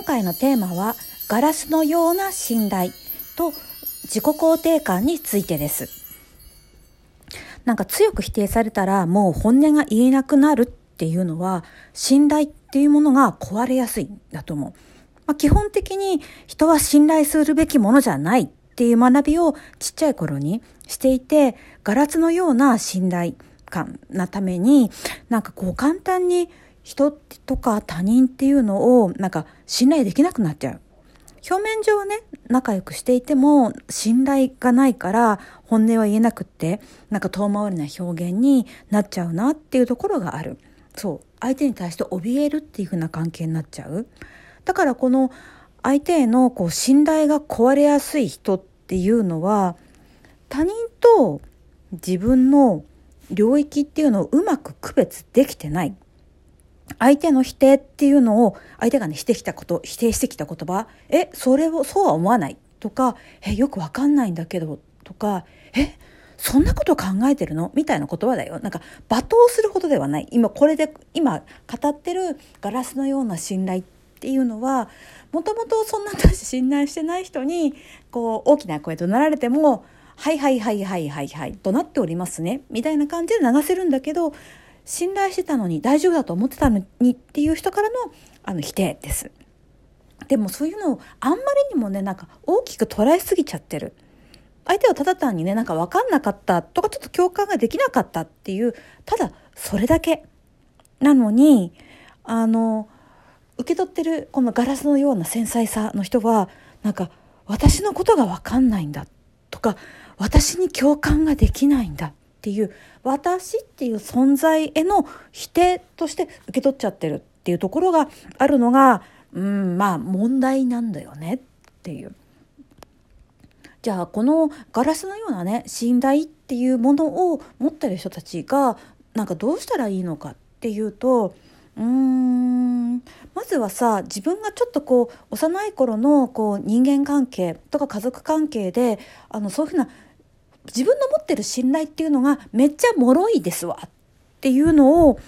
今回のテーマはガラスのような信頼と自己肯定感についてです。なんか強く否定されたらもう本音が言えなくなるっていうのは信頼っていうものが壊れやすいんだと思う、まあ、基本的に人は信頼するべきものじゃないっていう学びをちっちゃい頃にしていてガラスのような信頼感なためになんかこう簡単に人とか他人っていうのをなんか信頼できなくなっちゃう。表面上はね仲良くしていても信頼がないから本音は言えなくってなんか遠回りな表現になっちゃうなっていうところがある。そう。相手に対して怯えるっていう風な関係になっちゃう。だからこの相手へのこう信頼が壊れやすい人っていうのは他人と自分の領域っていうのをうまく区別できてない。相手の否定っていうのを相手がねしてきたこと否定してきた言葉えそれをそうは思わないとかえよくわかんないんだけどとかえそんなこと考えてるの？みたいな言葉だよ。なんか罵倒するほどではない。今これで今語ってるガラスのような信頼っていうのはもともとそんな私信頼してない人にこう大きな声となられてもはいはいはいはいはいはいとなっておりますね。みたいな感じで流せるんだけど信頼してたのに大丈夫だと思ってたのにっていう人からのあの否定です。でもそういうのをあんまりにもねなんか大きく捉えすぎちゃってる。相手はただ単にねなんか分かんなかったとかちょっと共感ができなかったっていうただそれだけなのにあの受け取ってるこのガラスのような繊細さの人はなんか私のことが分かんないんだとか私に共感ができないんだっていう私っていう存在への否定として受け取っちゃってるっていうところがあるのがうんまあ問題なんだよねっていう。じゃあこのガラスのようなね信頼っていうものを持ってる人たちがなんかどうしたらいいのかっていうとうーんまずはさ自分がちょっとこう幼い頃のこう人間関係とか家族関係であのそういうふうな自分の持ってる信頼っていうのがめっちゃ脆いですわっていうのを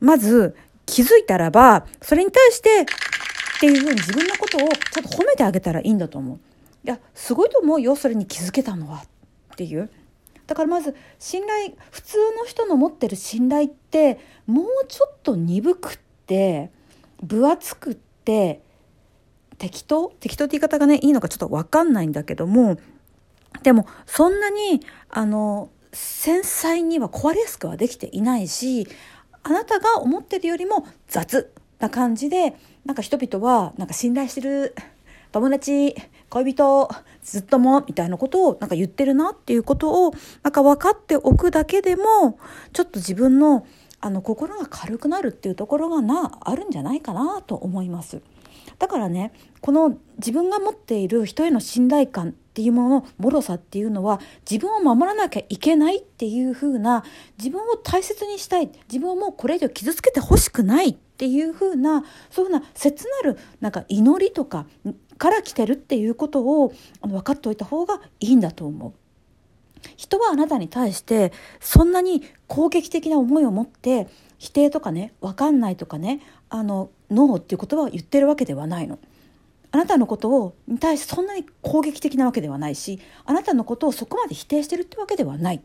まず気づいたらばそれに対してっていうふうに自分のことをちょっと褒めてあげたらいいんだと思う。いやすごいと思うよそれに気づけたのはっていう。だからまず信頼普通の人の持ってる信頼ってもうちょっと鈍くって分厚くって適当？適当って言い方がねいいのかちょっと分かんないんだけどもでもそんなにあの繊細には壊れやすくはできていないしあなたが思ってるよりも雑な感じでなんか人々はなんか信頼してる友達恋人ずっともみたいなことをなんか言ってるなっていうことをなんか分かっておくだけでもちょっと自分のあの心が軽くなるっていうところがなあるんじゃないかなと思います。だからねこの自分が持っている人への信頼感っていうものの脆さっていうのは自分を守らなきゃいけないっていう風な自分を大切にしたい自分をもうこれ以上傷つけてほしくないっていう風なそういうふうな切なるなんか祈りとかから来てるっていうことを分かっておいた方がいいんだと思う。人はあなたに対してそんなに攻撃的な思いを持って否定とかね分かんないとかねあのノーっていう言葉を言ってるわけではないの。あなたのことをに対してそんなに攻撃的なわけではないしあなたのことをそこまで否定してるってわけではない。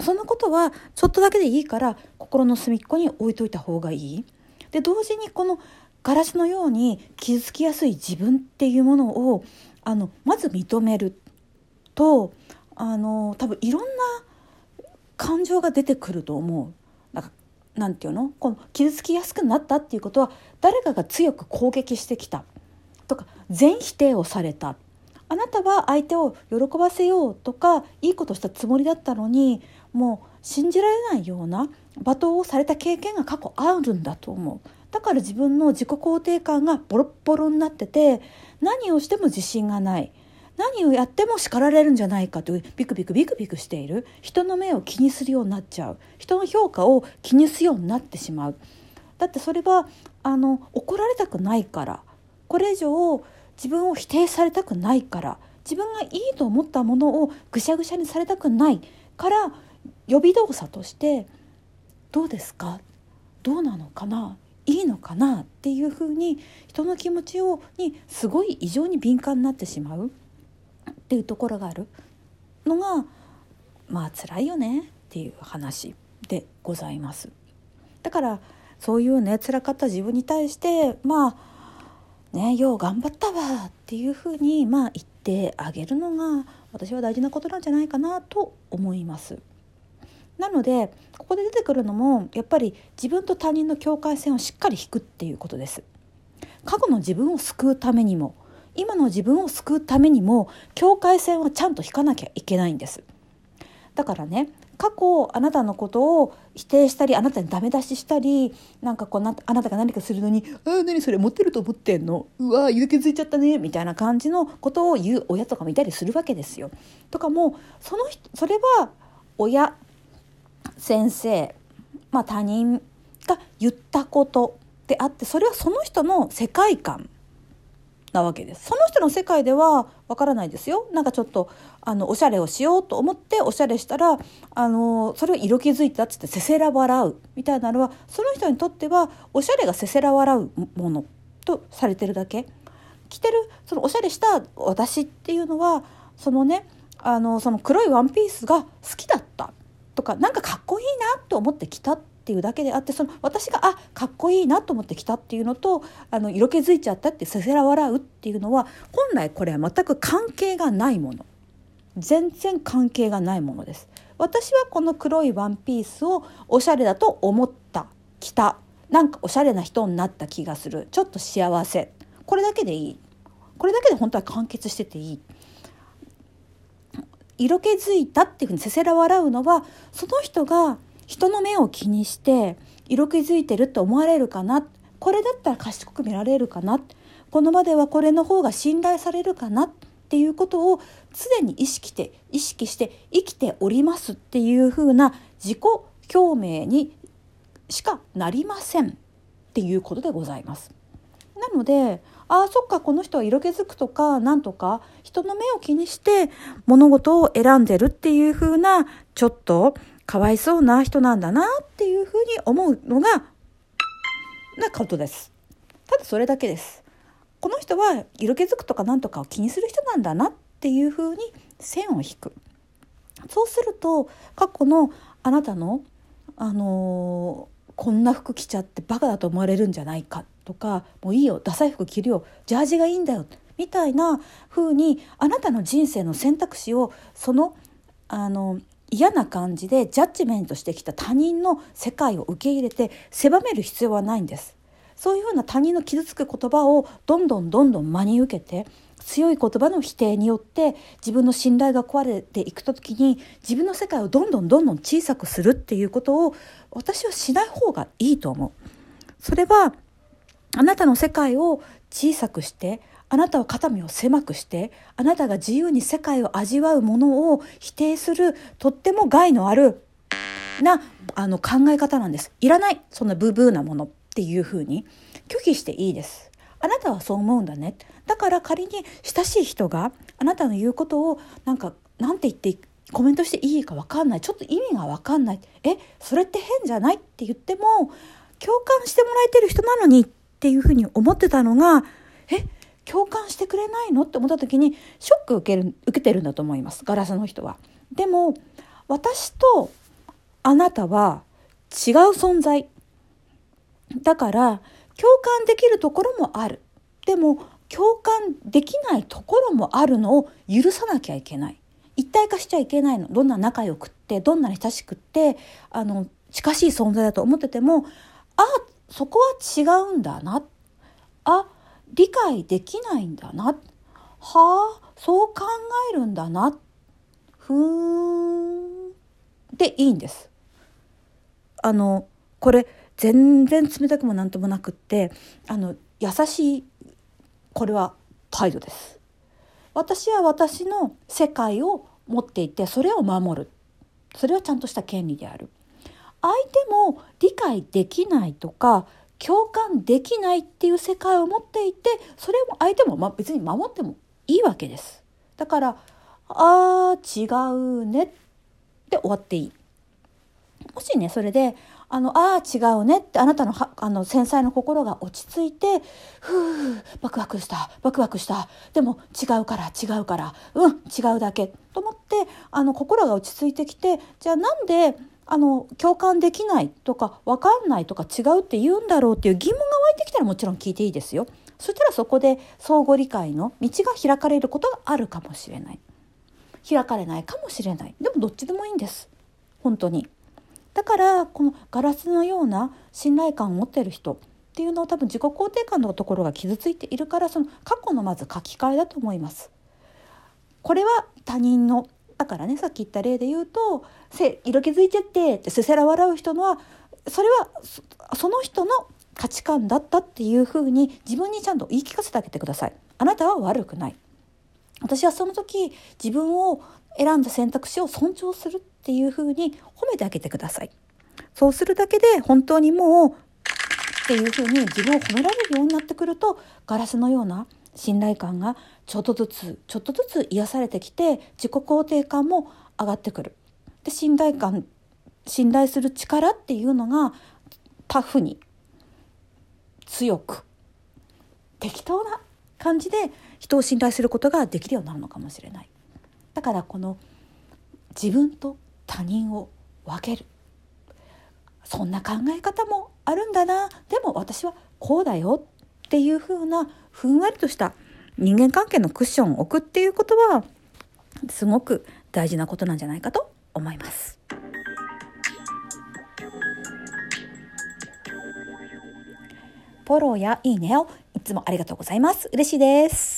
そのことはちょっとだけでいいから心の隅っこに置いといた方がいい。で同時にこのガラスのように傷つきやすい自分っていうものをあのまず認めるとあの多分いろんな感情が出てくると思う。なんかなんていうの？この傷つきやすくなったっていうことは誰かが強く攻撃してきた。とか全否定をされた。あなたは相手を喜ばせようとかいいことしたつもりだったのにもう信じられないような罵倒をされた経験が過去あるんだと思う。だから自分の自己肯定感がボロッボロになってて何をしても自信がない。何をやっても叱られるんじゃないかというビクビクビクビクしている。人の目を気にするようになっちゃう。人の評価を気にするようになってしまう。だってそれはあの怒られたくないから。これ以上自分を否定されたくないから。自分がいいと思ったものをぐしゃぐしゃにされたくないから。予備動作として「どうですか？どうなのかな？いいのかな？っていうふうに人の気持ちをにすごい異常に敏感になってしまう。っていうところがあるのがまあ辛いよねっていう話でございます。だからそういうね辛かった自分に対してまあねよう頑張ったわっていうふうにまあ言ってあげるのが私は大事なことなんじゃないかなと思います。なのでここで出てくるのもやっぱり自分と他人の境界線をしっかり引くっていうことです。過去の自分を救うためにも今の自分を救うためにも境界線をちゃんと引かなきゃいけないんです。だからね過去あなたのことを否定したりあなたにダメ出ししたりなんかこうなあなたが何かするのに「あ何それ持ってると思ってんの？うわ色気づいちゃったね」みたいな感じのことを言う親とかもいたりするわけですよ。とかもそのそれは親先生、まあ、他人が言ったことであってそれはその人の世界観なわけです。その人の世界ではわからないですよ。なんかちょっとあのおしゃれをしようと思っておしゃれしたらあのそれを色気づいたっつってせせら笑うみたいなのはその人にとってはおしゃれがせせら笑うものとされてるだけ。着てるそのおしゃれした私っていうのはそのねあのその黒いワンピースが好きだったとかなんかかっこいいなと思って着たってっていうだけであってその私があかっこいいなと思って着たっていうのとあの色気づいちゃったってせせら笑うっていうのは本来これは全く関係がないもの。全然関係がないものです。私はこの黒いワンピースをおしゃれだと思った着た。なんかおしゃれな人になった気がする。ちょっと幸せ。これだけでいい。これだけで本当は完結してていい。色気づいたっていうふうにせせら笑うのはその人が人の目を気にして色気づいてるって思われるかな？これだったら賢く見られるかな？この場ではこれの方が信頼されるかな？っていうことを常に意識して意識して生きておりますっていうふうな自己表明にしかなりません。っていうことでございます。なのでああそっかこの人は色気づくとかなんとか人の目を気にして物事を選んでるっていう風なちょっとかわいそうな人なんだなっていう風に思うのがなことです。ただそれだけです。この人は色気づくとかなんとかを気にする人なんだなっていう風に線を引く。そうすると過去のあなたのあのー、こんな服着ちゃってバカだと思われるんじゃないかとかもういいよダサい服着るよジャージがいいんだよみたいな風にあなたの人生の選択肢をそのあの嫌な感じでジャッジメントしてきた他人の世界を受け入れて狭める必要はないんです。そういうふうな他人の傷つく言葉をどんどんどんどん真に受けて強い言葉の否定によって自分の信頼が壊れていく時に自分の世界をどんどんどんどん小さくするっていうことを私はしない方がいいと思う。それはあなたの世界を小さくしてあなたは肩身を狭くしてあなたが自由に世界を味わうものを否定するとっても害のあるなあの考え方なんです。いらないそんなブーブーなものっていうふうに拒否していいです。あなたはそう思うんだね。だから仮に親しい人があなたの言うことをなんかなんて言ってコメントしていいか分かんないちょっと意味が分かんないえそれって変じゃないって言っても共感してもらえてる人なのにっていうふうに思ってたのがえ共感してくれないの？って思った時にショック受ける受けてるんだと思います。ガラスの人は。でも私とあなたは違う存在。だから共感できるところもある。でも共感できないところもあるのを許さなきゃいけない。一体化しちゃいけないの。どんな仲良くってどんなに親しくってあの近しい存在だと思っててもあそこは違うんだな。あ理解できないんだなはあそう考えるんだなふーんでいいんです。あのこれ全然冷たくもなんともなくってあの優しいこれは態度です。私は私の世界を持っていてそれを守るそれはちゃんとした権利である。相手も理解できないとか共感できないっていう世界を持っていてそれも相手もま別に守ってもいいわけです。だからあー違うねって終わっていい。もしねそれであのああ違うねってあなたのあの繊細な心が落ち着いてふうワクワクしたワクワクしたでも違うから違うからうん違うだけと思ってあの心が落ち着いてきてじゃあなんであの共感できないとか分かんないとか違うって言うんだろうっていう疑問が湧いてきたらもちろん聞いていいですよ。そしたらそこで相互理解の道が開かれることがあるかもしれない。開かれないかもしれない。でもどっちでもいいんです。本当に。だからこのガラスのような信頼感を持ってる人っていうのは多分自己肯定感のところが傷ついているからその過去のまず書き換えだと思います。これは他人のだからねさっき言った例で言うと「色気づいちゃって」ってせせら笑う人のはそれはその人の価値観だったっていうふうに自分にちゃんと言い聞かせてあげてください。あなたは悪くない。私はその時自分を選んだ選択肢を尊重するっていうふうに褒めてあげてください。そうするだけで本当にもうっていうふうに自分を褒められるようになってくるとガラスのような信頼感がちょっとずつちょっとずつ癒されてきて自己肯定感も上がってくる。で信頼感信頼する力っていうのがタフに強く適当な感じで人を信頼することができるようになるのかもしれない。だからこの自分と他人を分けるそんな考え方もあるんだなでも私はこうだよっていうふうなふんわりとした人間関係のクッションを置くっていうことはすごく大事なことなんじゃないかと思います。フォローやいいねをいつもありがとうございます。嬉しいです。